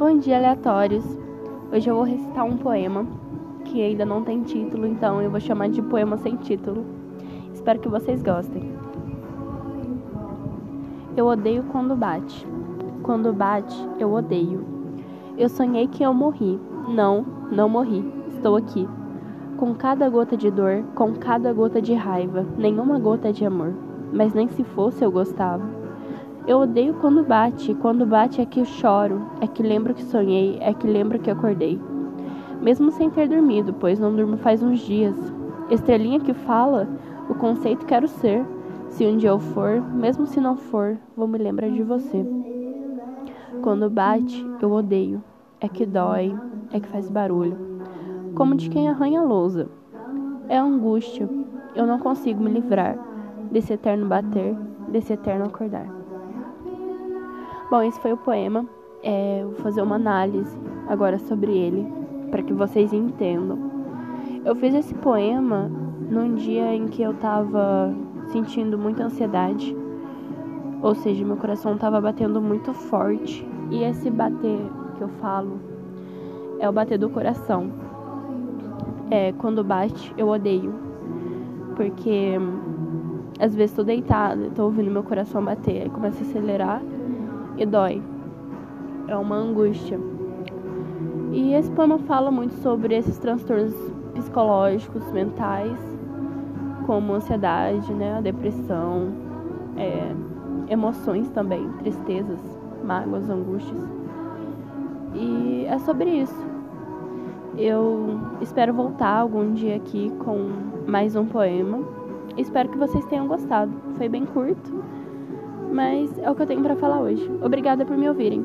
Bom dia, aleatórios. Hoje eu vou recitar um poema que ainda não tem título, então eu vou chamar de poema sem título. Espero que vocês gostem. Eu odeio quando bate. Quando bate, eu odeio. Eu sonhei que eu morri. Não, não morri. Estou aqui. Com cada gota de dor, com cada gota de raiva, nenhuma gota de amor. Mas nem se fosse eu gostava. Eu odeio quando bate. Quando bate é que eu choro, é que lembro que sonhei, é que lembro que acordei. Mesmo sem ter dormido, pois não durmo faz uns dias. Estrelinha que fala, o conceito quero ser. Se um dia eu for, mesmo se não for, vou me lembrar de você. Quando bate, eu odeio. É que dói, é que faz barulho. Como de quem arranha a lousa. É angústia. Eu não consigo me livrar desse eterno bater, desse eterno acordar. Bom, esse foi o poema. É, vou fazer uma análise agora sobre ele, para que vocês entendam. Eu fiz esse poema num dia em que eu tava sentindo muita ansiedade, ou seja, meu coração tava batendo muito forte. E esse bater que eu falo é o bater do coração. É, quando bate, eu odeio, porque às vezes tô deitada, tô ouvindo meu coração bater, aí começa a acelerar e dói. É uma angústia. E esse poema fala muito sobre esses transtornos psicológicos, mentais, como ansiedade, né, a depressão, é, emoções também, tristezas, mágoas, angústias. E é sobre isso. Eu espero voltar algum dia aqui com mais um poema. Espero que vocês tenham gostado. Foi bem curto mas é o que eu tenho para falar hoje. Obrigada por me ouvirem.